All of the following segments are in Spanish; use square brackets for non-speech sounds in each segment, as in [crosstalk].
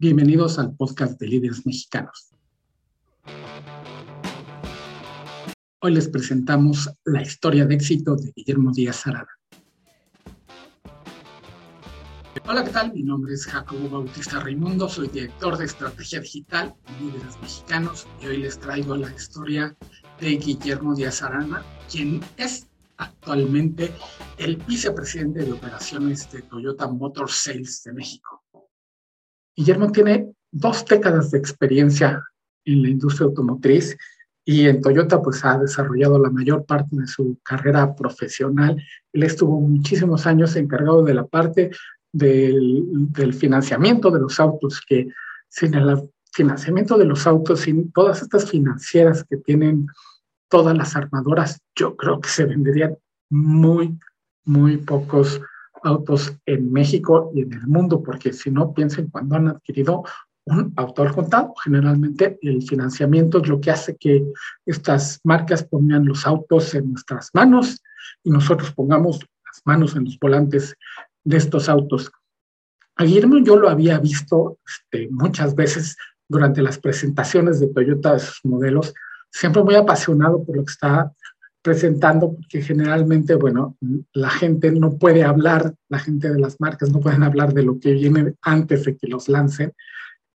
Bienvenidos al podcast de líderes mexicanos. Hoy les presentamos la historia de éxito de Guillermo Díaz Arada. Hola, ¿qué tal? Mi nombre es Jacobo Bautista Raimundo, soy director de estrategia digital en líderes mexicanos y hoy les traigo la historia de Guillermo Díaz Arana, quien es actualmente el vicepresidente de operaciones de Toyota Motor Sales de México. Guillermo tiene dos décadas de experiencia en la industria automotriz y en Toyota pues ha desarrollado la mayor parte de su carrera profesional. Él estuvo muchísimos años encargado de la parte del, del financiamiento de los autos, que sin el financiamiento de los autos, sin todas estas financieras que tienen todas las armadoras, yo creo que se venderían muy, muy pocos autos en México y en el mundo, porque si no, piensen cuando han adquirido un auto al contado. Generalmente el financiamiento es lo que hace que estas marcas pongan los autos en nuestras manos y nosotros pongamos las manos en los volantes de estos autos. A Guillermo yo lo había visto este, muchas veces durante las presentaciones de Toyota de sus modelos, siempre muy apasionado por lo que está presentando, porque generalmente, bueno, la gente no puede hablar, la gente de las marcas no pueden hablar de lo que viene antes de que los lancen.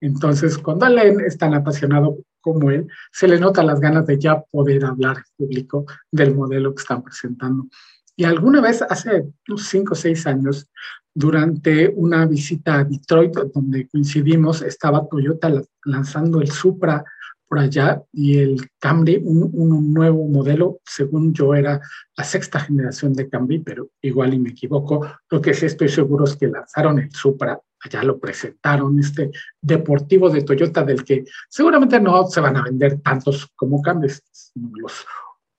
Entonces, cuando Alain es tan apasionado como él, se le nota las ganas de ya poder hablar en público del modelo que están presentando. Y alguna vez, hace unos cinco o seis años, durante una visita a Detroit, donde coincidimos, estaba Toyota lanzando el Supra por allá y el Camry, un, nuevo modelo, según yo era la sexta generación de Camry, pero igual y me equivoco. Lo que sí estoy seguro es que lanzaron el Supra, allá lo presentaron, este deportivo de Toyota del que seguramente no se van a vender tantos como Camrys, los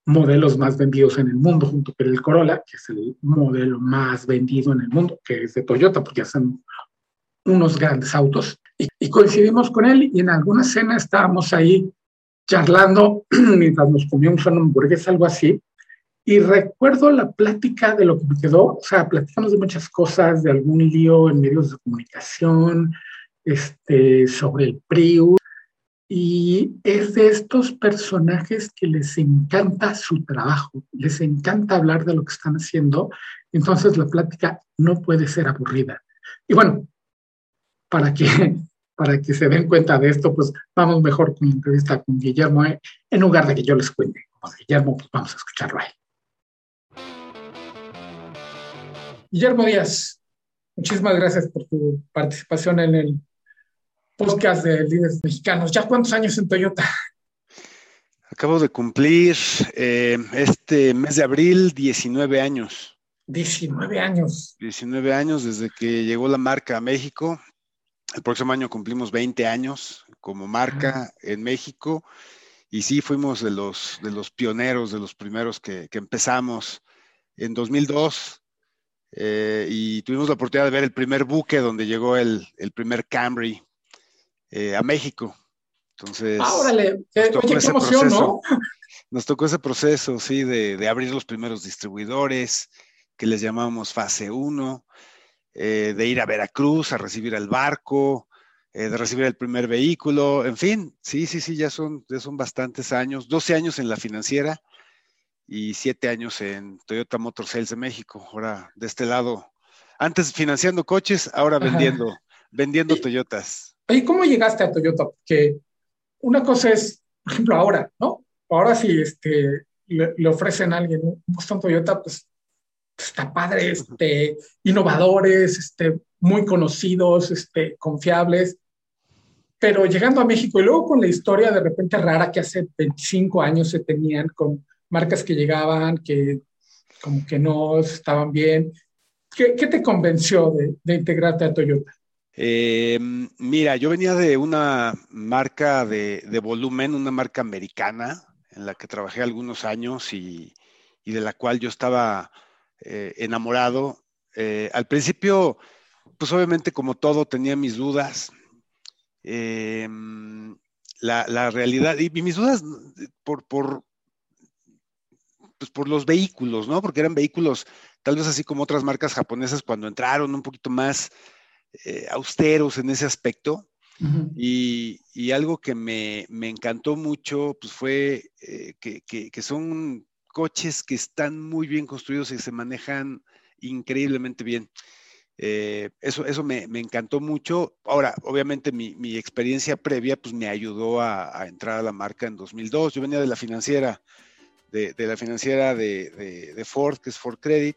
modelos más vendidos en el mundo, junto con el Corolla, que es el modelo más vendido en el mundo, que es de Toyota, porque hacen unos grandes autos y, coincidimos con él y en alguna cena estábamos ahí charlando [clears throat] mientras nos comíamos una hamburguesa, algo así, y recuerdo la plática de lo que me quedó, o sea, platicamos de muchas cosas, de algún lío en medios de comunicación, este, sobre el Prius, y es de estos personajes que les encanta su trabajo, les encanta hablar de lo que están haciendo, entonces la plática no puede ser aburrida. Y bueno, para que, para que se den cuenta de esto, pues vamos mejor con la entrevista con Guillermo, eh, en lugar de que yo les cuente. Guillermo, pues vamos a escucharlo a él. Guillermo Díaz, muchísimas gracias por tu participación en el podcast de líderes mexicanos. ¿Ya cuántos años en Toyota? Acabo de cumplir eh, este mes de abril 19 años. 19 años. 19 años desde que llegó la marca a México. El próximo año cumplimos 20 años como marca en México y sí fuimos de los, de los pioneros, de los primeros que, empezamos en 2002 eh, y tuvimos la oportunidad de ver el primer buque donde llegó el, primer Camry eh, a México. Entonces, ah, órale, qué, emoción, ¿no? Nos tocó ese proceso, sí, de, de abrir los primeros distribuidores, que les llamamos fase 1, eh, de ir a Veracruz a recibir el barco, eh, de recibir el primer vehículo, en fin, sí, sí, sí, ya son, ya son bastantes años, 12 años en la financiera y 7 años en Toyota Motor Sales de México, ahora de este lado, antes financiando coches, ahora vendiendo, vendiendo Toyotas. ¿Y cómo llegaste a Toyota? Porque una cosa es, por ejemplo, ahora, ¿no? Ahora si este, le, ofrecen a alguien un Boston Toyota, pues está padre, este, innovadores, este, muy conocidos, este, confiables. Pero llegando a México y luego con la historia de repente rara que hace 25 años se tenían con marcas que llegaban, que como que no estaban bien. ¿Qué, qué te convenció de, de, integrarte a Toyota? Eh, mira, yo venía de una marca de, de, volumen, una marca americana, en la que trabajé algunos años y, y de la cual yo estaba eh, enamorado. Eh, al principio, pues obviamente como todo tenía mis dudas. Eh, la, realidad, y, mis dudas por, por, pues por los vehículos, ¿no? Porque eran vehículos, tal vez así como otras marcas japonesas cuando entraron un poquito más austeros en ese aspecto. y, algo que me, encantó mucho pues fue eh, que, son coches que están muy bien construidos y se manejan increíblemente bien. Eh, eso eso me, encantó mucho. Ahora, obviamente mi, experiencia previa pues me ayudó a, entrar a la marca en 2002. Yo venía de la financiera, de, la financiera de, Ford, que es Ford Credit,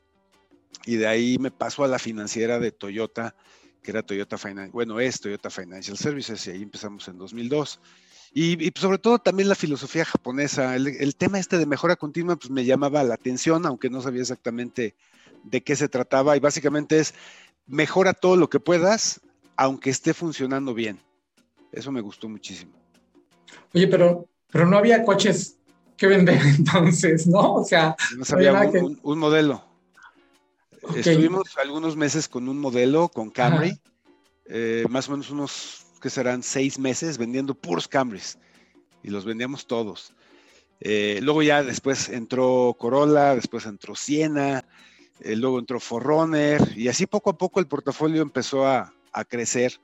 y de ahí me paso a la financiera de Toyota que era Toyota Financial, bueno, es Toyota Financial Services, y ahí empezamos en 2002. Y, sobre todo también la filosofía japonesa, el, tema este de mejora continua, pues me llamaba la atención, aunque no sabía exactamente de qué se trataba, y básicamente es mejora todo lo que puedas, aunque esté funcionando bien. Eso me gustó muchísimo. Oye, pero, pero no había coches que vender [laughs] entonces, ¿no? O sea, no sabía un modelo. Estuvimos algunos meses con un modelo, con Camry, eh, más o menos unos, que serán seis meses vendiendo puros Camrys y los vendíamos todos. Eh, luego ya después entró Corolla, después entró Siena, eh, luego entró Forerunner y así poco a poco el portafolio empezó a, crecer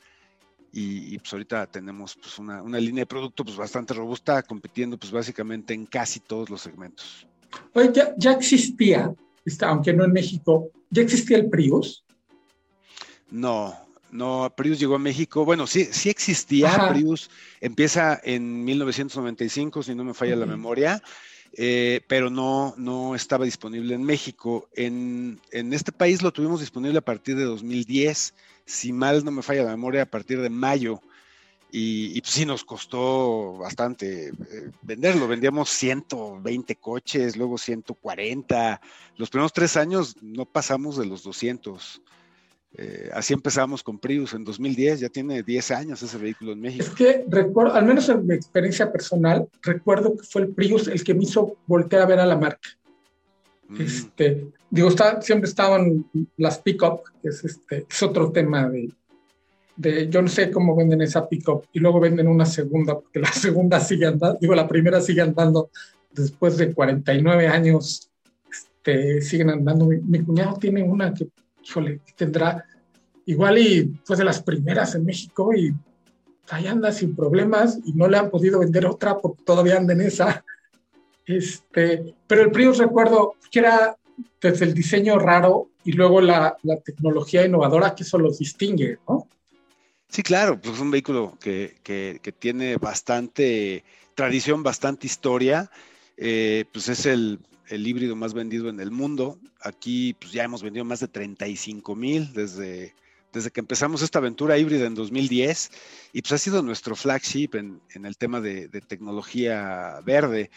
y, pues ahorita tenemos pues una, línea de producto pues bastante robusta compitiendo pues básicamente en casi todos los segmentos. Oye, ya, ya existía aunque no en México, ¿ya existía el Prius? No, no, Prius llegó a México. Bueno, sí, sí existía. Prius empieza en 1995, si no me falla la memoria, eh, pero no, no estaba disponible en México. En, este país lo tuvimos disponible a partir de 2010, si mal no me falla la memoria, a partir de mayo. Y, pues sí nos costó bastante eh, venderlo. Vendíamos 120 coches, luego 140. Los primeros tres años no pasamos de los 200. Eh, así empezamos con Prius en 2010, ya tiene 10 años ese vehículo en México. Es que recuerdo, al menos en mi experiencia personal, recuerdo que fue el Prius el que me hizo voltear a ver a la marca. Mm. Este, digo, está, siempre estaban las pick-up, que es, este, es otro tema de, yo no sé cómo venden esa pickup y luego venden una segunda, porque la [laughs] segunda sigue andando, digo, la primera sigue andando después de 49 años, este, siguen andando. Mi, cuñado tiene una que, híjole, tendrá igual y fue de las primeras en México y ahí anda sin problemas y no le han podido vender otra porque todavía anda en esa. Este, pero el Prius recuerdo que era desde el diseño raro y luego la, la tecnología innovadora que eso los distingue, ¿no? Sí, claro, pues es un vehículo que, tiene bastante tradición, bastante historia. Eh, pues es el, híbrido más vendido en el mundo. Aquí pues ya hemos vendido más de 35 mil desde, desde que empezamos esta aventura híbrida en 2010 y pues ha sido nuestro flagship en, el tema de, tecnología verde.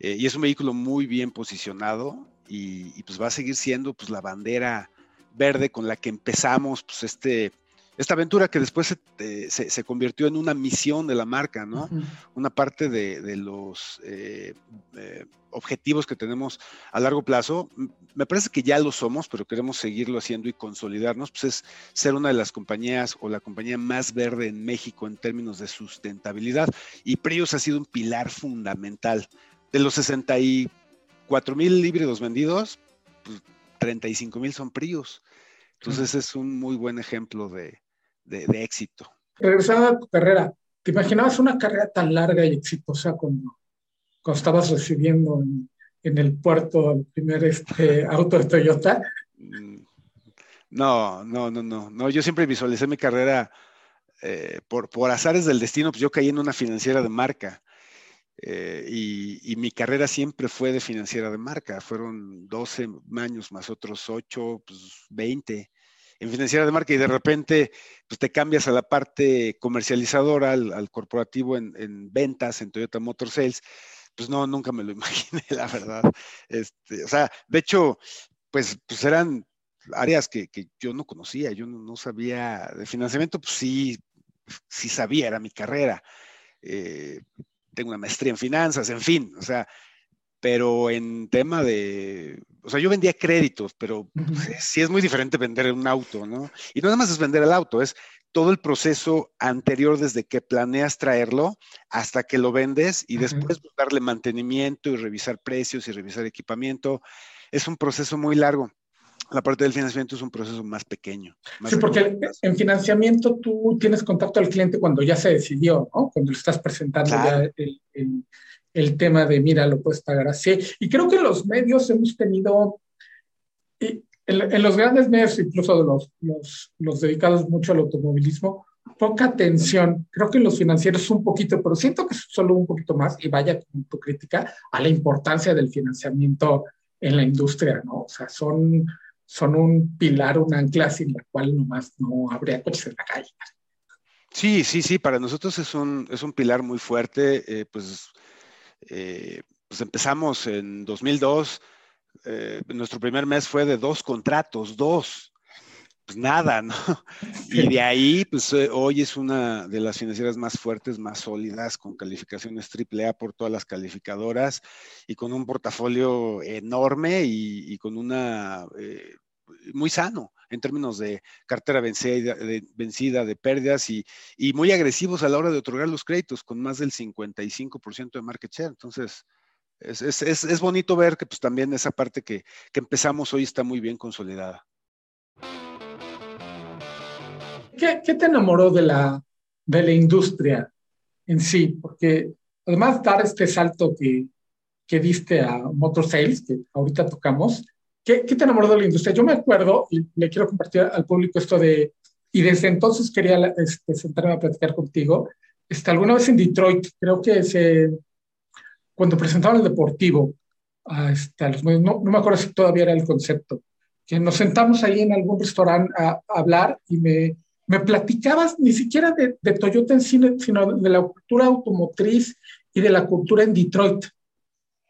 Eh, y es un vehículo muy bien posicionado y, y, pues va a seguir siendo pues la bandera verde con la que empezamos pues este esta aventura que después se, se, convirtió en una misión de la marca, ¿no? Una parte de, los eh, eh, objetivos que tenemos a largo plazo. Me parece que ya lo somos, pero queremos seguirlo haciendo y consolidarnos, pues es ser una de las compañías o la compañía más verde en México en términos de sustentabilidad. Y Prius ha sido un pilar fundamental. De los 64 mil híbridos vendidos, pues 35 mil son Prius. Entonces es un muy buen ejemplo de, de, éxito. Regresando a tu carrera, ¿te imaginabas una carrera tan larga y exitosa cuando, cuando estabas recibiendo en, el puerto el primer este, [laughs] auto de Toyota? Mm, no, no, no, no, no. Yo siempre visualicé mi carrera eh, por, por azares del destino, pues yo caí en una financiera de marca. Eh, y, mi carrera siempre fue de financiera de marca. Fueron 12 años más otros 8, pues 20 en financiera de marca y de repente pues te cambias a la parte comercializadora, al, corporativo en, ventas, en Toyota Motor Sales, pues no, nunca me lo [laughs] imaginé, la verdad. Este, o sea, de hecho, pues, pues eran áreas que, yo no conocía, yo no, sabía de financiamiento, pues sí, sí sabía, era mi carrera. Eh, tengo una maestría en finanzas, en fin, o sea, pero en tema de, o sea, yo vendía créditos, pero sí es muy diferente vender un auto, ¿no? Y no nada más es vender el auto, es todo el proceso anterior desde que planeas traerlo hasta que lo vendes y después darle mantenimiento y revisar precios y revisar equipamiento. Es un proceso muy largo. La parte del financiamiento es un proceso más pequeño. sí, porque en financiamiento tú tienes contacto al cliente cuando ya se decidió, ¿no? Cuando le estás presentando ya el, tema de, mira, lo puedes pagar así. Y creo que los medios hemos tenido, en, los grandes medios, incluso los, los dedicados mucho al automovilismo, poca atención. Creo que los financieros un poquito, pero siento que solo un poquito más, y vaya con tu crítica, a la importancia del financiamiento en la industria, ¿no? O sea, son, son un pilar, un ancla sin la cual nomás no habría coches en la calle. Sí, sí, sí, para nosotros es un, es un pilar muy fuerte. Eh, pues, eh, pues empezamos en 2002, eh, nuestro primer mes fue de dos contratos, dos pues nada, ¿no? [laughs] Y de ahí, pues eh, hoy es una de las financieras más fuertes, más sólidas, con calificaciones AAA por todas las calificadoras y con un portafolio enorme y, con una eh, muy sano en términos de cartera vencida, de, vencida, de pérdidas y, muy agresivos a la hora de otorgar los créditos, con más del 55% de market share. Entonces, es, es, es, bonito ver que pues también esa parte que, que empezamos hoy está muy bien consolidada. ¿Qué, te enamoró de la, de la industria en sí? Porque además dar este salto que, que diste a Motor Sales, que ahorita tocamos, ¿qué, ¿qué, te enamoró de la industria? Yo me acuerdo, y le quiero compartir al público esto de, y desde entonces quería este, sentarme a platicar contigo, este, alguna vez en Detroit, creo que se, cuando presentaban el deportivo, a, este, los no, no, me acuerdo si todavía era el concepto, que nos sentamos ahí en algún restaurante a hablar y me, me platicabas ni siquiera de, Toyota en cine, sino de la cultura automotriz y de la cultura en Detroit.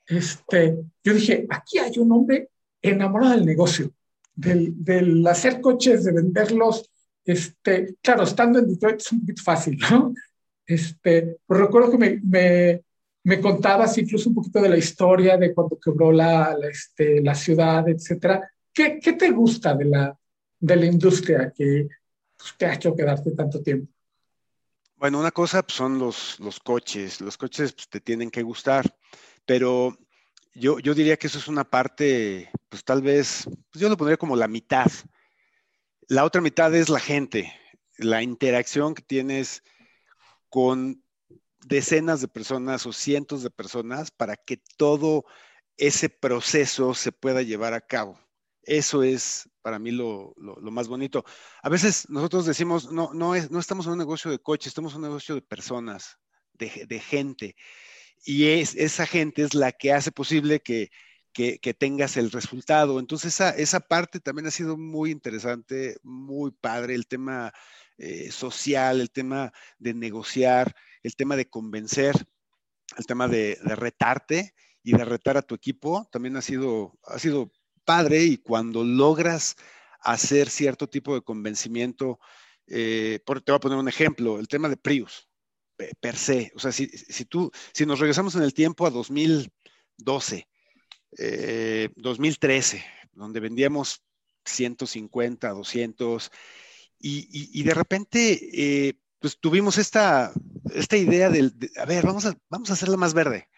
Este, yo dije, aquí hay un hombre enamorado del negocio, del, hacer coches, de venderlos. Este, claro, estando en Detroit es un poquito fácil, ¿no? Este, pues recuerdo que me, me, me, contabas incluso un poquito de la historia de cuando quebró la, la, este, la ciudad, etcétera. ¿Qué, ¿Qué, te gusta de la, de la industria que te ha hecho quedarte tanto tiempo? Bueno, una cosa pues, son los, los coches. Los coches pues, te tienen que gustar, pero yo, yo diría que eso es una parte, pues tal vez, pues yo lo pondría como la mitad. La otra mitad es la gente, la interacción que tienes con decenas de personas o cientos de personas para que todo ese proceso se pueda llevar a cabo. Eso es para mí lo, más bonito. A veces nosotros decimos, no, no, es, no estamos en un negocio de coches, estamos en un negocio de personas, de, gente. Y es, esa gente es la que hace posible que, tengas el resultado. Entonces, esa, esa, parte también ha sido muy interesante, muy padre, el tema eh, social, el tema de negociar, el tema de convencer, el tema de, retarte y de retar a tu equipo, también ha sido, ha sido padre y cuando logras hacer cierto tipo de convencimiento, eh, te voy a poner un ejemplo, el tema de Prius, per se. O sea, si, tú, si nos regresamos en el tiempo a 2012, 2013, eh, donde vendíamos 150, 200, y, de repente, eh, pues tuvimos esta, esta idea de, a ver, vamos a, vamos a hacerla más verde.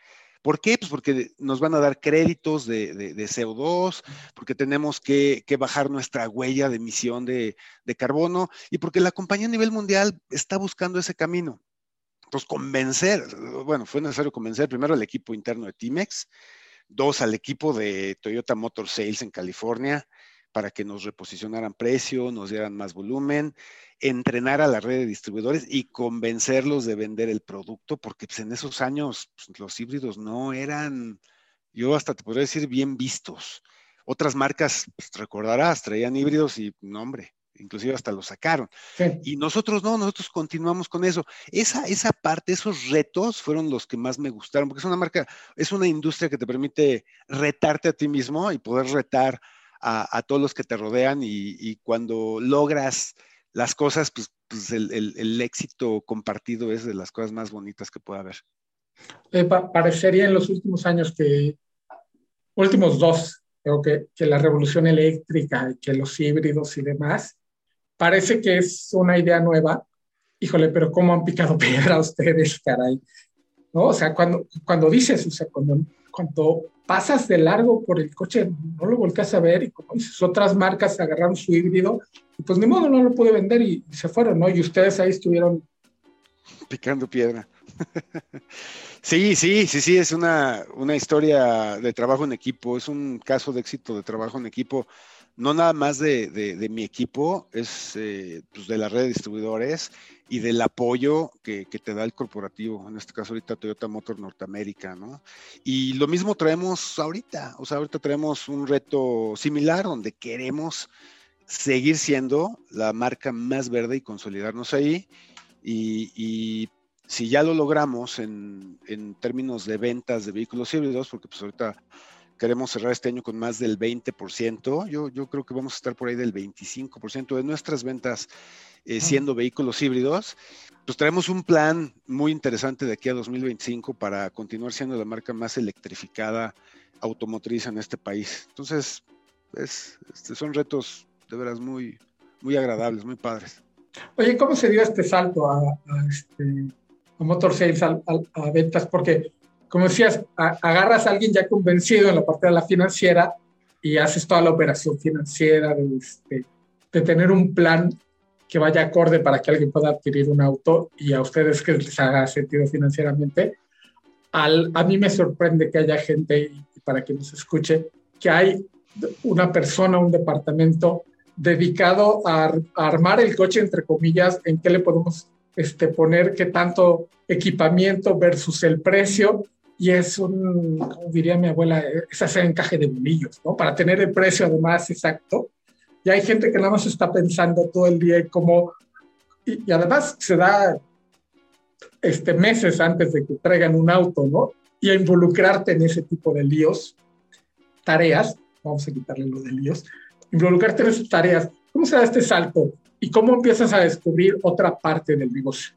¿Por qué? Pues porque nos van a dar créditos de, CO2, porque tenemos que, bajar nuestra huella de emisión de, carbono y porque la compañía a nivel mundial está buscando ese camino. Convencer, bueno, fue necesario convencer primero al equipo interno de Timex, dos al equipo de Toyota Motor Sales en California, para que nos reposicionaran precio, nos dieran más volumen, entrenar a la red de distribuidores y convencerlos de vender el producto, porque pues, en esos años pues, los híbridos no eran, yo hasta te podría decir, bien vistos. Otras marcas, pues, recordarás, traían híbridos y, no hombre, inclusive hasta los sacaron. Y nosotros no, nosotros continuamos con eso. Esa, esa parte, esos retos fueron los que más me gustaron, porque es una marca, es una industria que te permite retarte a ti mismo y poder retar a, todos los que te rodean y, cuando logras las cosas, pues, pues el, éxito compartido es de las cosas más bonitas que puede haber. Eh, parecería en los últimos años que, últimos dos, creo que, que la revolución eléctrica, que los híbridos y demás, parece que es una idea nueva. Híjole, pero ¿cómo han picado [laughs] piedra ustedes, caray? ¿no? O sea, cuando, cuando dices, o sea, cuando, pasas de largo por el coche, no lo volcas a ver y como dices, otras marcas agarraron su híbrido y pues ni modo, no lo pude vender y, se fueron, ¿no? Y ustedes ahí estuvieron... Picando piedra. [laughs] sí, sí, sí, sí, es una, una historia de trabajo en equipo, es un caso de éxito de trabajo en equipo no nada más de, mi equipo, es eh, pues de la red de distribuidores y del apoyo que, te da el corporativo, en este caso ahorita Toyota Motor Norteamérica, ¿no? Y lo mismo traemos ahorita, o sea, ahorita traemos un reto similar donde queremos seguir siendo la marca más verde y consolidarnos ahí. Y, si ya lo logramos en, en, términos de ventas de vehículos híbridos, porque pues ahorita queremos cerrar este año con más del 20%. Yo, yo creo que vamos a estar por ahí del 25% de nuestras ventas eh, siendo vehículos híbridos. Pues traemos un plan muy interesante de aquí a 2025 para continuar siendo la marca más electrificada automotriz en este país. Entonces, es, este, son retos de veras muy, muy agradables, muy padres. Oye, ¿cómo se dio este salto a, este, Motor Sales, a, a ventas? Porque como decías, agarras a alguien ya convencido en la parte de la financiera y haces toda la operación financiera de, este, de tener un plan que vaya acorde para que alguien pueda adquirir un auto y a ustedes que les haga sentido financieramente. Al, a mí me sorprende que haya gente, y para que nos escuche, que hay una persona, un departamento dedicado a, armar el coche, entre comillas, en qué le podemos este, poner, qué tanto equipamiento versus el precio y es un, como diría mi abuela, es hacer encaje de bolillos, ¿no? Para tener el precio además exacto. Y hay gente que nada más está pensando todo el día cómo, y, además se da este, meses antes de que traigan un auto, ¿no? Y a involucrarte en ese tipo de líos, tareas, vamos a quitarle lo de líos, involucrarte en esas tareas. ¿Cómo se da este salto? ¿Y cómo empiezas a descubrir otra parte del negocio?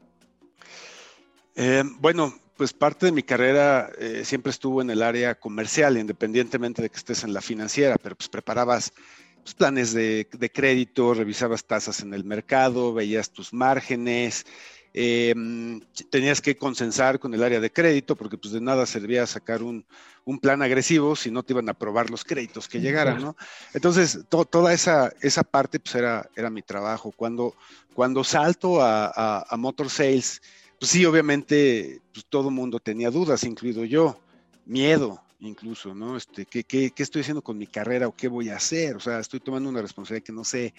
Eh, bueno, pues parte de mi carrera eh, siempre estuvo en el área comercial, independientemente de que estés en la financiera, pero pues preparabas pues, planes de, crédito, revisabas tasas en el mercado, veías tus márgenes, em, tenías que consensar con el área de crédito, porque pues de nada servía sacar un, plan agresivo si no te iban a aprobar los créditos que llegaran, ¿no? Entonces, toda esa, esa parte pues era, era mi trabajo. Cuando, cuando salto a, a Motor Sales, pues sí, obviamente, pues todo mundo tenía dudas, incluido yo, miedo incluso, ¿no? Este, ¿qué, qué, qué estoy haciendo con mi carrera o qué voy a hacer? O sea, estoy tomando una responsabilidad que no sé,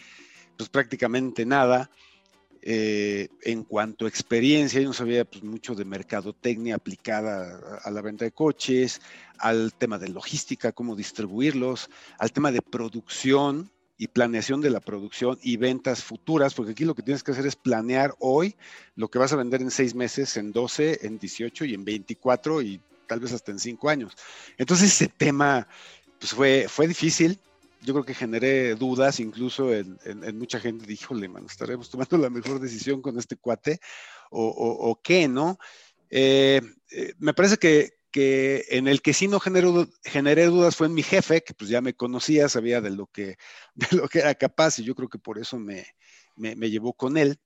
pues prácticamente nada. Eh, en cuanto a experiencia, yo no sabía pues, mucho de mercadotecnia aplicada a, la venta de coches, al tema de logística, cómo distribuirlos, al tema de producción, y planeación de la producción y ventas futuras, porque aquí lo que tienes que hacer es planear hoy lo que vas a vender en seis meses, en 12, en 18 y en 24 y tal vez hasta en cinco años. Entonces ese tema pues fue, fue difícil. Yo creo que generé dudas, incluso en, mucha gente dijo, le man, estaremos tomando la mejor decisión con este cuate o, o, qué, ¿no? Eh, eh, me parece que, que en el que sí no generé dudas fue en mi jefe, que pues ya me conocía, sabía de lo que, [laughs] de lo que era capaz y yo creo que por eso me, me, llevó con él.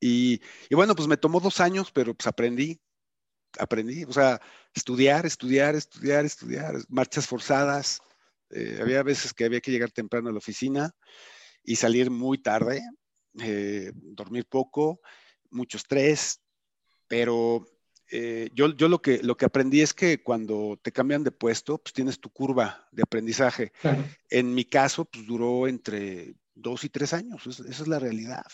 Y, y, bueno, pues me tomó dos años, pero pues aprendí, aprendí, o sea, estudiar, estudiar, estudiar, estudiar, marchas forzadas. Eh, había veces que había que llegar temprano a la oficina y salir muy tarde, eh, dormir poco, mucho estrés, pero eh, yo, yo lo, que, lo que aprendí es que cuando te cambian de puesto, pues tienes tu curva de aprendizaje. En mi caso, pues duró entre dos y tres años, esa es la realidad.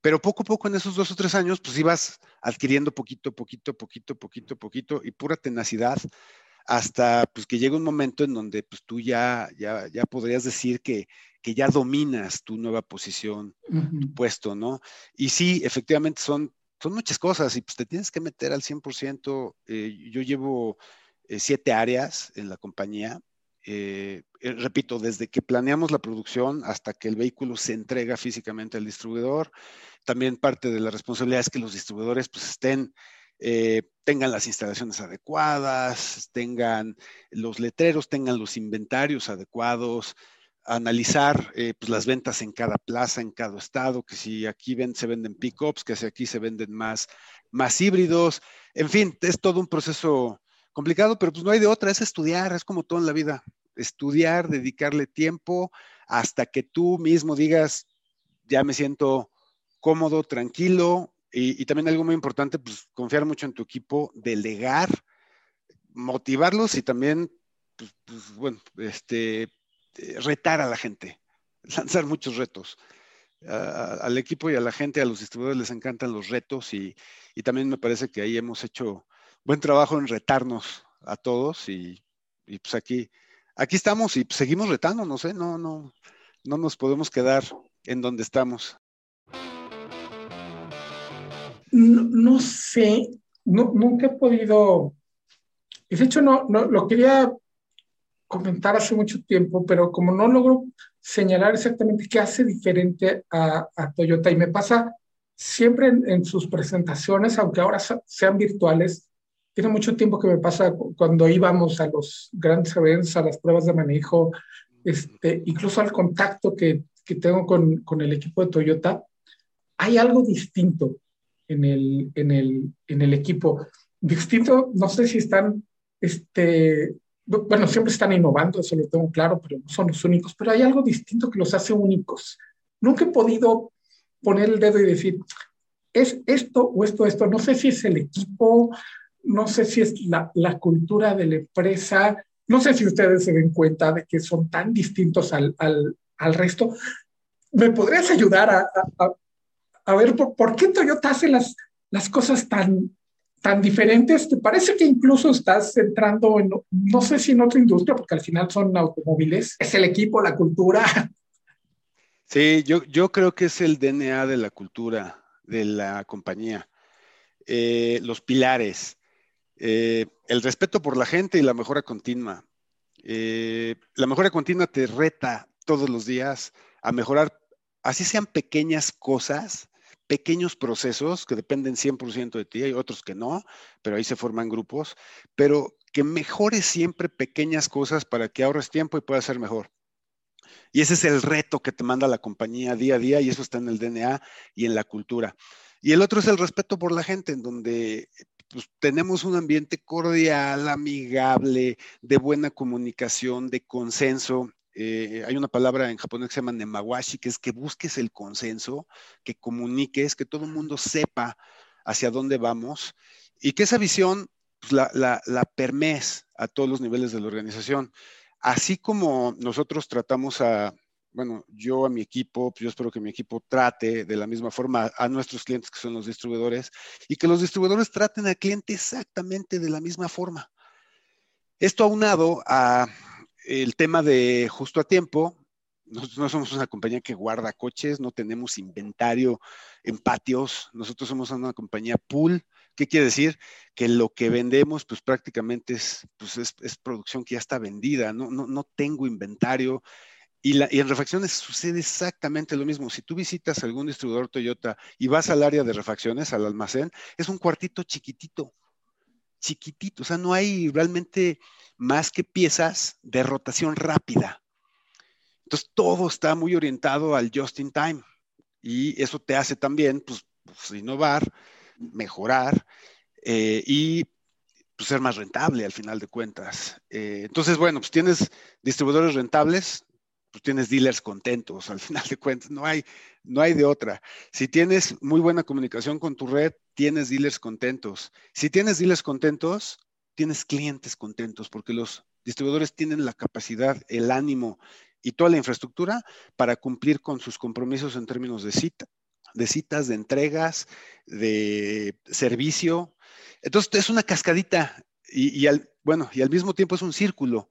Pero poco a poco en esos dos o tres años, pues ibas adquiriendo poquito, poquito, poquito, poquito, poquito y pura tenacidad hasta pues que llega un momento en donde pues tú ya, ya, ya podrías decir que, que ya dominas tu nueva posición, tu puesto, ¿no? Y sí, efectivamente son son muchas cosas y pues te tienes que meter al 100%. Eh, yo llevo eh, siete áreas en la compañía. Eh, repito, desde que planeamos la producción hasta que el vehículo se entrega físicamente al distribuidor. También parte de la responsabilidad es que los distribuidores pues estén, tengan las instalaciones adecuadas, tengan los letreros, tengan los inventarios adecuados, analizar eh, pues, las ventas en cada plaza, en cada estado, que si aquí se venden pickups, que si aquí se venden más, más híbridos, en fin, es todo un proceso complicado, pero pues no hay de otra, es estudiar, es como todo en la vida, estudiar, dedicarle tiempo hasta que tú mismo digas, ya me siento cómodo, tranquilo, y, también algo muy importante, pues confiar mucho en tu equipo, delegar, motivarlos y también, pues, pues bueno, este, retar a la gente, [laughs] lanzar muchos retos. al equipo y a la gente, a los distribuidores les encantan los retos y, también me parece que ahí hemos hecho buen trabajo en retarnos a todos y, pues aquí, aquí estamos y seguimos retando, no no, no, no nos podemos quedar en donde estamos. No, sé, nunca he podido, de hecho no, no, lo quería comentar hace mucho tiempo, pero como no logro señalar exactamente qué hace diferente a, Toyota, y me pasa siempre en, sus presentaciones, aunque ahora sean virtuales, tiene mucho tiempo que me pasa cuando íbamos a los grandes eventos, a las pruebas de manejo, este, incluso al contacto que, que tengo con, con, el equipo de Toyota, hay algo distinto en el, en el, en el equipo. Distinto, no sé si están este, bueno, siempre están innovando, eso lo tengo claro, pero no son los únicos, pero hay algo distinto que los hace únicos. Nunca he podido poner el dedo y decir, es esto o esto, esto, no sé si es el equipo, no sé si es la, la cultura de la empresa, no sé si ustedes se den cuenta de que son tan distintos al, al, al resto. ¿Me podrías ayudar a, a, a ver por, por, qué Toyota hace las, las cosas tan, tan diferentes que parece que incluso estás entrando en, no sé si en otra industria, porque al final son automóviles, es el equipo, la cultura. [laughs] Sí, yo, yo creo que es el DNA de la cultura de la compañía. Eh, los pilares, eh, el respeto por la gente y la mejora continua. Eh, la mejora continua te reta todos los días a mejorar, así sean pequeñas cosas, pequeños procesos que dependen 100% de ti, hay otros que no, pero ahí se forman grupos, pero que mejores siempre pequeñas cosas para que ahorres tiempo y puedas ser mejor. Y ese es el reto que te manda la compañía día a día y eso está en el DNA y en la cultura. Y el otro es el respeto por la gente, en donde pues, tenemos un ambiente cordial, amigable, de buena comunicación, de consenso. Eh, hay una palabra en japonés que se llama nemawashi, que es que busques el consenso, que comuniques, que todo el mundo sepa hacia dónde vamos y que esa visión pues, la, la, permees a todos los niveles de la organización. Así como nosotros tratamos a, bueno, yo a mi equipo, yo espero que mi equipo trate de la misma forma a nuestros clientes que son los distribuidores y que los distribuidores traten al cliente exactamente de la misma forma. Esto aunado a el tema de justo a tiempo, nosotros no somos una compañía que guarda coches, no tenemos inventario en patios, nosotros somos una compañía pool. ¿Qué quiere decir? Que lo que vendemos, pues prácticamente es, pues es, producción que ya está vendida, no, tengo inventario. Y, y, en refacciones sucede exactamente lo mismo. Si tú visitas algún distribuidor Toyota y vas al área de refacciones, al almacén, es un cuartito chiquitito, chiquitito. O sea, no hay realmente más que piezas de rotación rápida. Entonces, todo está muy orientado al just in time. Y eso te hace también, pues, pues innovar, mejorar eh, y pues, ser más rentable al final de cuentas. Eh, entonces, bueno, pues tienes distribuidores rentables, pues tienes dealers contentos al [laughs] final de cuentas. No hay, no hay de otra. Si tienes muy buena comunicación con tu red, tienes dealers contentos. Si tienes dealers contentos, tienes clientes contentos porque los distribuidores tienen la capacidad, el ánimo y toda la infraestructura para cumplir con sus compromisos en términos de cita, de citas, de entregas, de servicio. Entonces es una cascadita y, bueno, y al mismo tiempo es un círculo,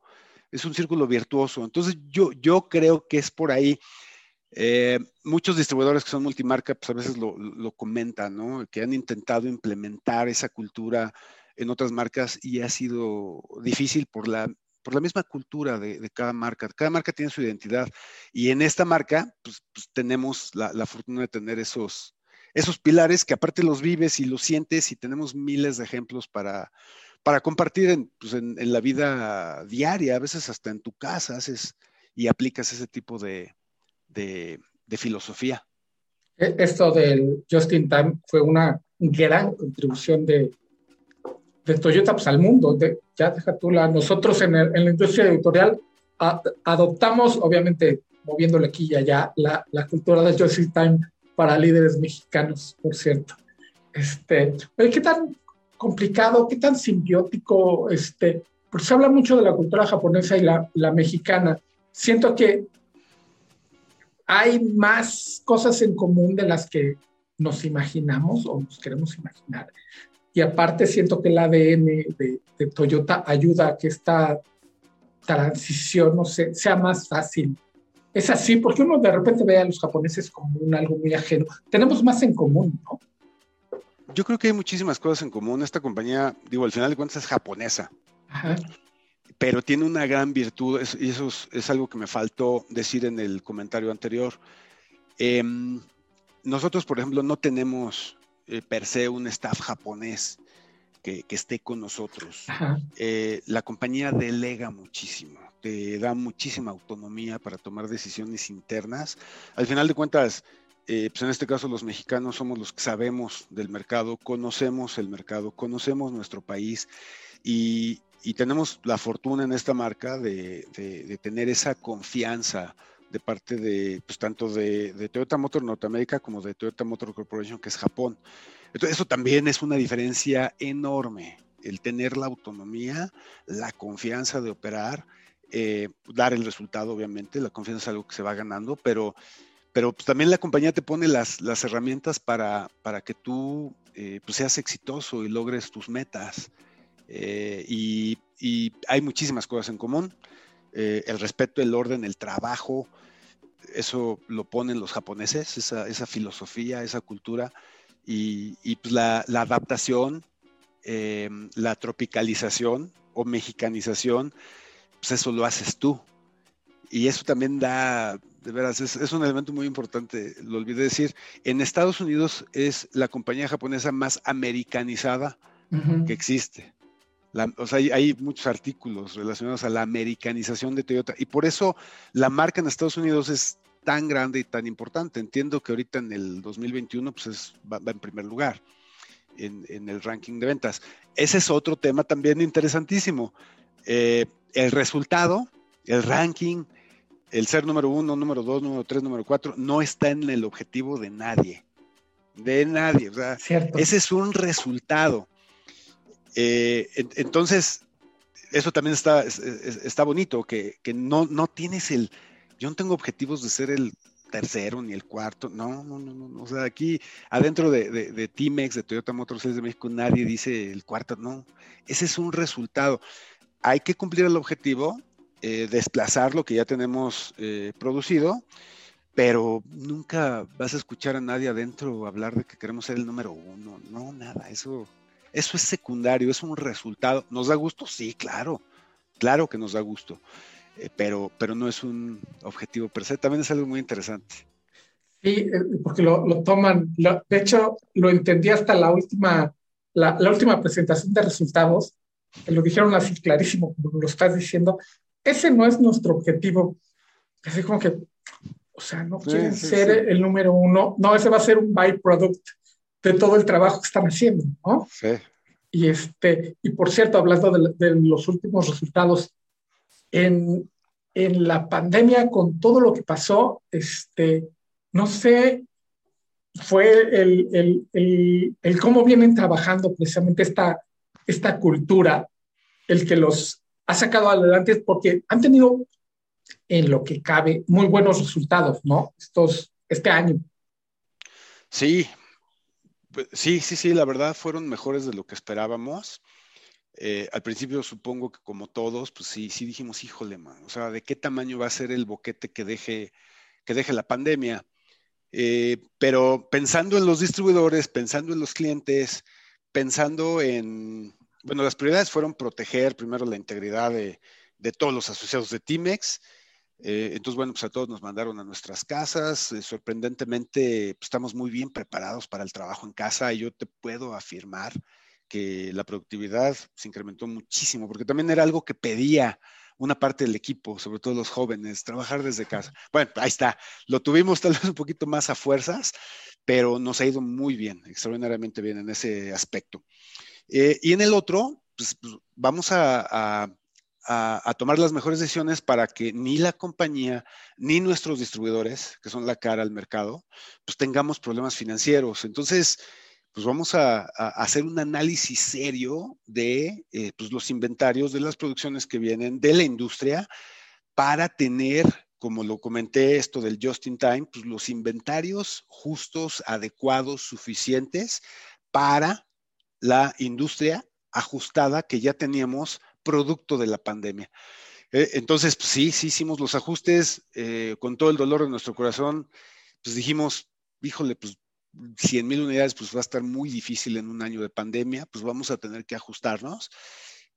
es un círculo virtuoso. Entonces yo, yo creo que es por ahí. Eh, muchos distribuidores que son multimarca, pues a veces lo, lo comentan, ¿no? Que han intentado implementar esa cultura en otras marcas y ha sido difícil por la, por la misma cultura de, cada marca. Cada marca tiene su identidad y en esta marca pues, pues tenemos la, la, fortuna de tener esos, esos pilares que aparte los vives y los sientes y tenemos miles de ejemplos para, para compartir en, pues en, en, la vida diaria, a veces hasta en tu casa haces y aplicas ese tipo de, de, filosofía. E, esto del Just in Time fue una gran contribución de, de Toyota pues, al mundo. De, ya deja tú la, nosotros en, la industria editorial adoptamos, obviamente, moviéndole aquí y allá, la, la cultura de Just in Time para líderes mexicanos, por cierto. Este, ¿Qué tan complicado, qué tan simbiótico, este, porque se habla mucho de la cultura japonesa y la, la mexicana. Siento que hay más cosas en común de las que nos imaginamos o nos queremos imaginar. Y aparte siento que el ADN de, de Toyota ayuda a que esta transición no sé, sea más fácil. Es así, porque uno de repente ve a los japoneses como un algo muy ajeno. Tenemos más en común, ¿no? Yo creo que hay muchísimas cosas en común. Esta compañía, digo, al final de cuentas es japonesa. Pero tiene una gran virtud, y eso es, algo que me faltó decir en el comentario anterior. Em, nosotros, por ejemplo, no tenemos eh, per se un staff japonés que, esté con nosotros. Eh, la compañía delega muchísimo, te da muchísima autonomía para tomar decisiones internas. Al final de cuentas, eh, pues en este caso los mexicanos somos los que sabemos del mercado, conocemos el mercado, conocemos nuestro país y, tenemos la fortuna en esta marca de, tener esa confianza de parte de, pues tanto de, Toyota Motor Norteamérica como de Toyota Motor Corporation, que es Japón. Entonces, eso también es una diferencia enorme, el tener la autonomía, la confianza de operar, eh, dar el resultado, obviamente, la confianza es algo que se va ganando, pero pero pues, también la compañía te pone las, las herramientas para, para, que tú eh, pues, seas exitoso y logres tus metas. Eh, y, hay muchísimas cosas en común. Eh, el respeto, el orden, el trabajo, eso lo ponen los japoneses, esa, esa filosofía, esa cultura. Y, y pues la, la adaptación, la tropicalización o mexicanización, pues eso lo haces tú. Y eso también da, de veras, es, un elemento muy importante, lo olvidé decir. En Estados Unidos es la compañía japonesa más americanizada que existe. o sea, hay, muchos artículos relacionados a la americanización de Toyota y por eso la marca en Estados Unidos es tan grande y tan importante. Entiendo que ahorita en el 2021 pues es, va, en primer lugar en, el ranking de ventas. Ese es otro tema también interesantísimo. Eh, el resultado, el ranking, el ser número uno, número dos, número tres, número cuatro, no está en el objetivo de nadie. De nadie. O sea, ese es un resultado. Eh, entonces, eso también está, está bonito, que, no, no tienes el. Yo no tengo objetivos de ser el tercero ni el cuarto. No, no, no, no. O sea, aquí adentro de, de, de Timex, de Toyota Motors de México, nadie dice el cuarto. No, ese es un resultado. Hay que cumplir el objetivo, eh, desplazar lo que ya tenemos eh, producido, pero nunca vas a escuchar a nadie adentro hablar de que queremos ser el número uno. No, nada, eso, eso es secundario, es un resultado. ¿Nos da gusto? Sí, claro, claro que nos da gusto, eh, pero, pero no es un objetivo per se, también es algo muy interesante. Sí, porque lo, toman, de hecho, lo entendí hasta la última, la, la última presentación de resultados, lo dijeron así clarísimo, como lo estás diciendo, ese no es nuestro objetivo. Así como que, o sea, no quieren ser el número uno. No, ese va a ser un byproduct de todo el trabajo que están haciendo, ¿no? Sí. Y, este, y por cierto, hablando de, los últimos resultados, en, en, la pandemia, con todo lo que pasó, este, no sé, fue el, el, el, el cómo vienen trabajando precisamente esta, esta cultura, el que los ha sacado adelante porque han tenido, en lo que cabe, muy buenos resultados, ¿no? Estos, este año. Sí, pues, sí, sí, sí, la verdad fueron mejores de lo que esperábamos. Eh, al principio supongo que como todos, pues sí, sí dijimos, híjole, man, o sea, ¿de qué tamaño va a ser el boquete que deje, que deje la pandemia? Eh, pero pensando en los distribuidores, pensando en los clientes, pensando en, bueno, las prioridades fueron proteger primero la integridad de, todos los asociados de Timex. Eh, entonces, bueno, pues a todos nos mandaron a nuestras casas. Eh, sorprendentemente, pues, estamos muy bien preparados para el trabajo en casa y yo te puedo afirmar que la productividad se incrementó muchísimo, porque también era algo que pedía una parte del equipo, sobre todo los jóvenes, trabajar desde casa. Bueno, ahí está. Lo tuvimos tal vez un poquito más a fuerzas, pero nos ha ido muy bien, extraordinariamente bien en ese aspecto. Eh, y en el otro, pues, pues vamos a, a, tomar las mejores decisiones para que ni la compañía ni nuestros distribuidores, que son la cara al mercado, pues tengamos problemas financieros. Entonces, pues vamos a, hacer un análisis serio de eh, pues los inventarios de las producciones que vienen de la industria para tener, como lo comenté, esto del just in time, pues los inventarios justos, adecuados, suficientes para la industria ajustada que ya teníamos producto de la pandemia. Eh, entonces, pues sí, sí hicimos los ajustes eh, con todo el dolor de nuestro corazón. Pues dijimos, híjole, pues 100 mil unidades, pues va a estar muy difícil en un año de pandemia, pues vamos a tener que ajustarnos.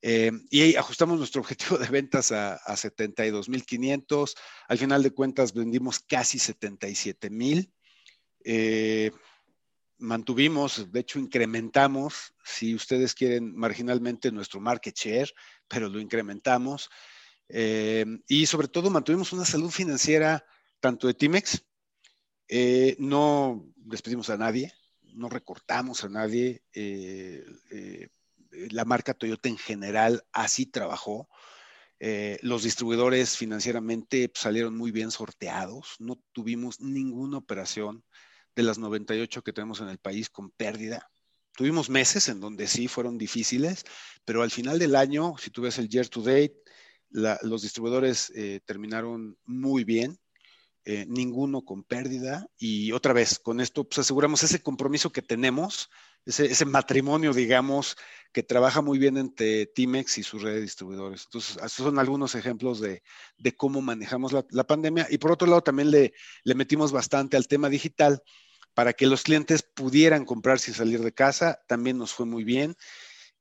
Eh, y ajustamos nuestro objetivo de ventas a, a 72 mil 500. Al final de cuentas vendimos casi 77 mil mantuvimos, de hecho incrementamos, si ustedes quieren, marginalmente nuestro market share, pero lo incrementamos. Eh, y sobre todo mantuvimos una salud financiera tanto de Timex, eh, no despedimos a nadie, no recortamos a nadie. Eh, la marca Toyota en general así trabajó. los distribuidores financieramente pues, salieron muy bien sorteados, no tuvimos ninguna operación de las 98 que tenemos en el país con pérdida. Tuvimos meses en donde sí fueron difíciles, pero al final del año, si tú ves el year to date, los distribuidores eh, terminaron muy bien, eh, ninguno con pérdida y otra vez, con esto pues aseguramos ese compromiso que tenemos, ese, matrimonio, digamos, que trabaja muy bien entre Timex y sus redes de distribuidores. Entonces, estos son algunos ejemplos de, cómo manejamos la, pandemia y por otro lado también le, le metimos bastante al tema digital para que los clientes pudieran comprar sin salir de casa. También nos fue muy bien.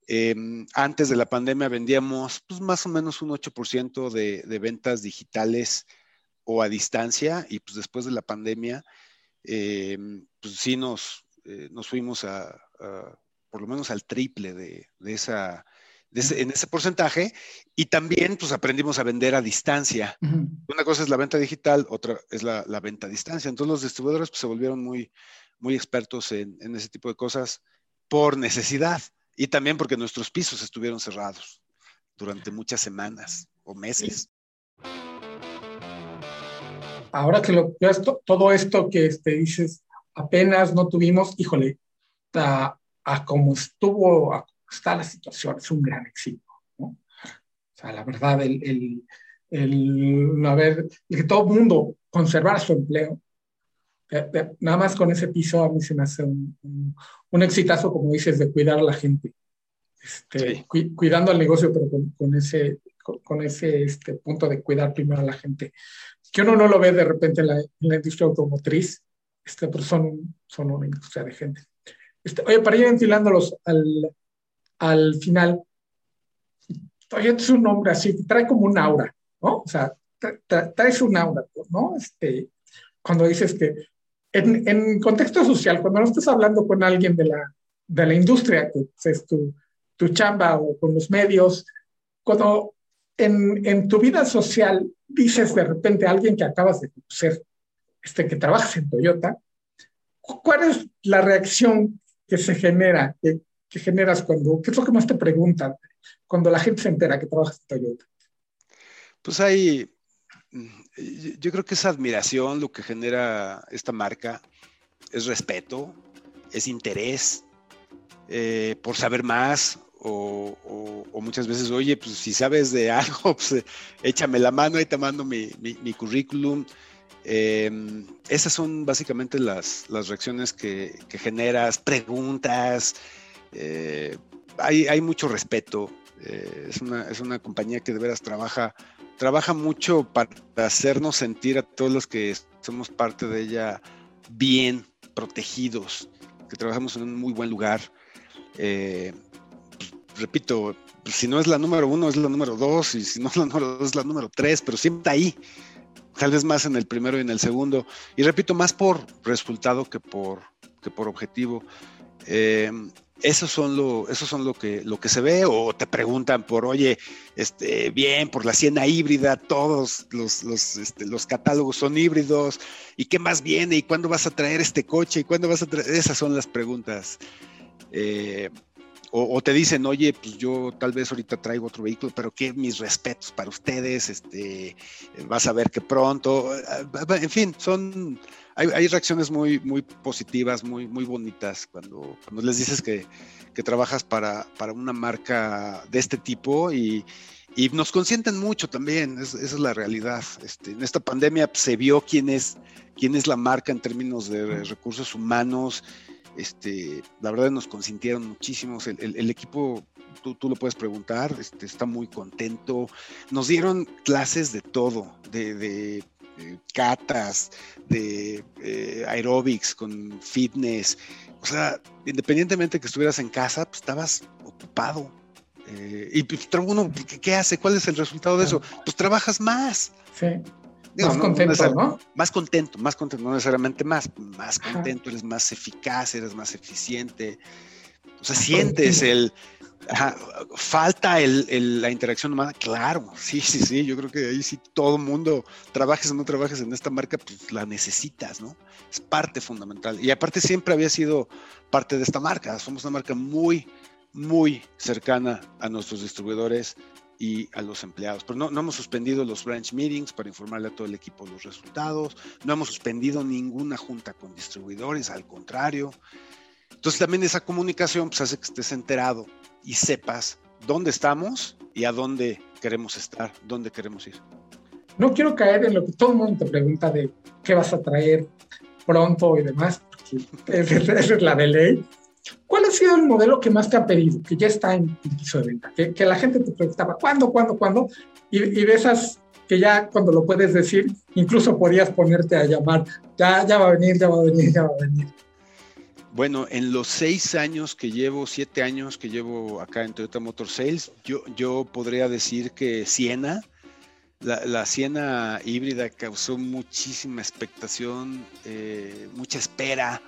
Em, antes de la pandemia vendíamos pues, más o menos un 8% de, ventas digitales o a distancia y pues después de la pandemia, em, pues sí nos, eh, fuimos a, por lo menos al triple de esa, en ese porcentaje y también pues aprendimos a vender a distancia. Una cosa es la venta digital, otra es la, venta a distancia. Entonces los distribuidores pues, se volvieron muy, muy expertos en, ese tipo de cosas por necesidad y también porque nuestros pisos estuvieron cerrados durante muchas semanas o meses. Ahora que lo todo esto que este, dices, apenas no tuvimos, híjole, a, a como estuvo, está la situación, es un gran éxito. ¿no? O sea, la verdad, el, el, el, a ver, que todo el mundo conservar su empleo, eh, eh, nada más con ese piso a mí se me hace un, un, exitazo, como dices, de cuidar a la gente. Este, cuidando al negocio, pero con, con ese, con, ese este, punto de cuidar primero a la gente. Que uno no lo ve de repente en la, en la industria automotriz, este, pero son, son una industria de gente. Este, oye, para ir ventilándolos al, al final, Toyota es un nombre así, trae como un aura, ¿no? O sea, trae un aura, ¿no? Este, cuando dices que en, en, contexto social, cuando no estás hablando con alguien de la, de la industria, que es tu, tu chamba o con los medios, cuando en, en, tu vida social dices de repente a alguien que acabas de conocer, este, que trabajas en Toyota, ¿cuál es la reacción que se genera? que generas cuando, qué es lo que más te preguntan cuando la gente se entera que trabajas en Toyota? Pues hay, yo creo que es admiración lo que genera esta marca, es respeto, es interés eh, por saber más o, muchas veces, oye, pues si sabes de algo, [laughs] pues échame la mano y te mando mi, currículum. Em, esas son básicamente las, las reacciones que, que generas, preguntas, eh, hay, mucho respeto. Eh, es, una, compañía que de veras trabaja, trabaja mucho para hacernos sentir a todos los que somos parte de ella bien protegidos, que trabajamos en un muy buen lugar. Eh, repito, si no es la número uno, es la número dos, y si no es la número dos, es la número tres, pero siempre ahí. Tal vez más en el primero y en el segundo. Y repito, más por resultado que por, que por objetivo. Eso son lo, son lo que, lo que se ve, o te preguntan por, oye, este, bien, por la siena híbrida, todos los, los, este, los catálogos son híbridos, ¿y qué más viene? ¿Y cuándo vas a traer este coche? ¿Y cuándo vas a traer? Esas son las preguntas. Eh, o, te dicen, oye, pues yo tal vez ahorita traigo otro vehículo, pero qué mis respetos para ustedes, este, vas a ver que pronto, en fin, son, hay, reacciones muy, muy positivas, muy, muy bonitas cuando, cuando les dices que, trabajas para, para, una marca de este tipo y, nos consienten mucho también, esa es la realidad. Este, en esta pandemia se vio quién es, quién es la marca en términos de recursos humanos este, la verdad nos consintieron muchísimo. El, equipo, tú, lo puedes preguntar, este, está muy contento. Nos dieron clases de todo, de, catas, de eh, aerobics con fitness. O sea, independientemente que estuvieras en casa, pues estabas ocupado. Eh, y pues, uno, ¿qué, hace? ¿Cuál es el resultado de eso? Pues trabajas más. Sí más contento, no, Más contento, más contento, no necesariamente más, más contento, eres más eficaz, eres más eficiente. O sea, sientes el. Falta la interacción humana, claro, sí, sí, sí, yo creo que ahí sí todo mundo, trabajes o no trabajes en esta marca, pues la necesitas, ¿no? Es parte fundamental. Y aparte siempre había sido parte de esta marca, somos una marca muy, muy cercana a nuestros distribuidores, y a los empleados. Pero no, no, hemos suspendido los branch meetings para informarle a todo el equipo los resultados, no hemos suspendido ninguna junta con distribuidores, al contrario. Entonces también esa comunicación pues, hace que estés enterado y sepas dónde estamos y a dónde queremos estar, dónde queremos ir. No quiero caer en lo que todo el mundo te pregunta de qué vas a traer pronto y demás, esa es la de ley, ¿Cuál ha sido el modelo que más te ha pedido, que ya está en piso de venta? Que, la gente te preguntaba, ¿cuándo, cuándo, cuándo? Y, y de esas que ya cuando lo puedes decir, incluso podrías ponerte a llamar, ya, ya va a venir, ya va a venir, ya va a venir. Bueno, en los seis años que llevo, siete años que llevo acá en Toyota Motor Sales, yo, yo podría decir que Siena, la, la Siena híbrida causó muchísima expectación, eh, mucha espera,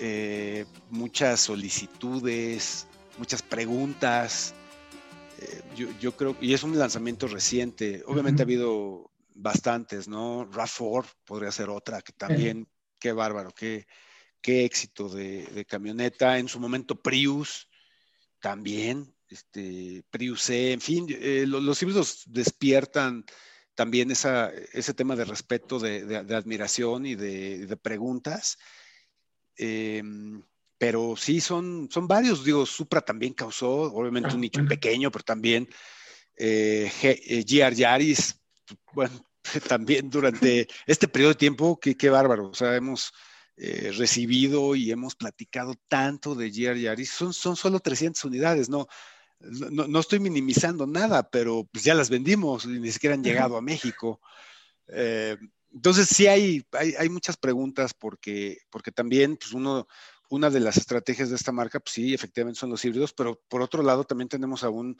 eh, muchas solicitudes, muchas preguntas. Eh, yo, creo, y es un lanzamiento reciente. Obviamente ha habido bastantes, ¿no? RAV4 podría ser otra, que también, qué bárbaro, qué, qué éxito de, camioneta. En su momento Prius también, este, Prius C, en fin, eh, los, híbridos despiertan también esa, ese tema de respeto, de, admiración y de, preguntas. Em, pero sí, son, son varios. Digo, Supra también causó, obviamente un nicho pequeño, pero también eh, GR eh, Yaris, bueno, [laughs] también durante este periodo de tiempo, qué, qué bárbaro. O sea, hemos eh, recibido y hemos platicado tanto de GR Yaris. Son, son solo 300 unidades, ¿no? No, no estoy minimizando nada, pero pues ya las vendimos y ni siquiera han llegado a México. Eh, entonces sí hay, hay, muchas preguntas porque, porque también pues uno, una de las estrategias de esta marca, pues sí, efectivamente son los híbridos, pero por otro lado también tenemos a un,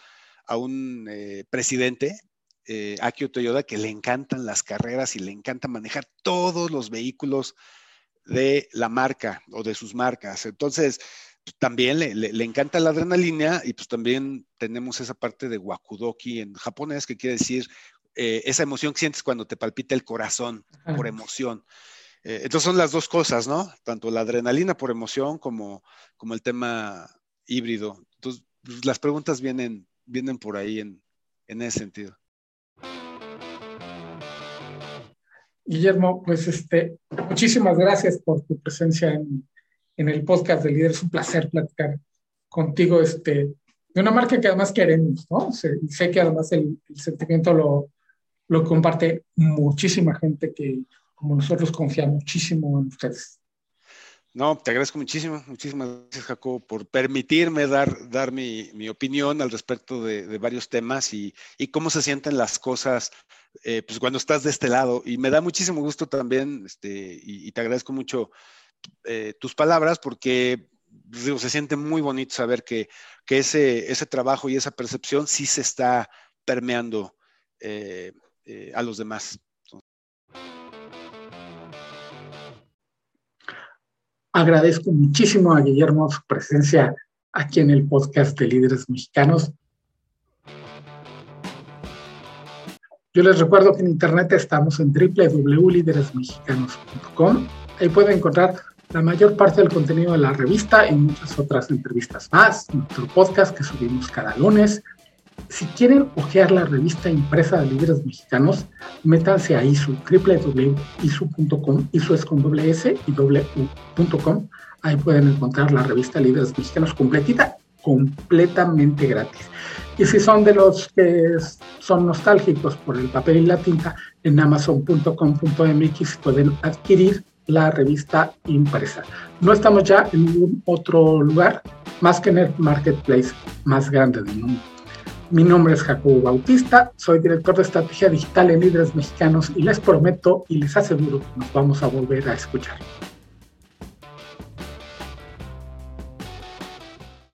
a un eh, presidente, eh, Akio Toyoda, que le encantan las carreras y le encanta manejar todos los vehículos de la marca o de sus marcas. Entonces, pues, también le, le, encanta la adrenalina y pues también tenemos esa parte de wakudoki en japonés, que quiere decir eh, esa emoción que sientes cuando te palpita el corazón por emoción. Eh, entonces son las dos cosas, ¿no? Tanto la adrenalina por emoción como, como el tema híbrido. Entonces, pues, las preguntas vienen, vienen por ahí en, en ese sentido. Guillermo, pues este, muchísimas gracias por tu presencia en, en, el podcast de Líder. Es un placer platicar contigo este, de una marca que además queremos, ¿no? Sé, que además el, el, sentimiento lo, lo comparte muchísima gente que, como nosotros, confía muchísimo en ustedes. No, te agradezco muchísimo, muchísimas gracias, Jacobo, por permitirme dar, dar mi, opinión al respecto de, varios temas y, cómo se sienten las cosas eh, pues cuando estás de este lado. Y me da muchísimo gusto también, este, y, te agradezco mucho eh, tus palabras, porque digo, se siente muy bonito saber que, que ese, ese trabajo y esa percepción sí se está permeando eh, a los demás. Agradezco muchísimo a Guillermo su presencia aquí en el podcast de Líderes Mexicanos. Yo les recuerdo que en internet estamos en www.lideresmexicanos.com. Ahí pueden encontrar la mayor parte del contenido de la revista y muchas otras entrevistas más, nuestro podcast que subimos cada lunes. Si quieren ojear la revista impresa de líderes mexicanos, métanse a ISU, www.isu.com, ISU es con doble S y doble U.com. Ahí pueden encontrar la revista Líderes Mexicanos completita, completamente gratis. Y si son de los que son nostálgicos por el papel y la tinta, en amazon.com.mx pueden adquirir la revista impresa. No estamos ya en ningún otro lugar más que en el marketplace más grande del mundo. Mi nombre es Jacobo Bautista, soy director de estrategia digital en Líderes Mexicanos y les prometo y les aseguro que nos vamos a volver a escuchar.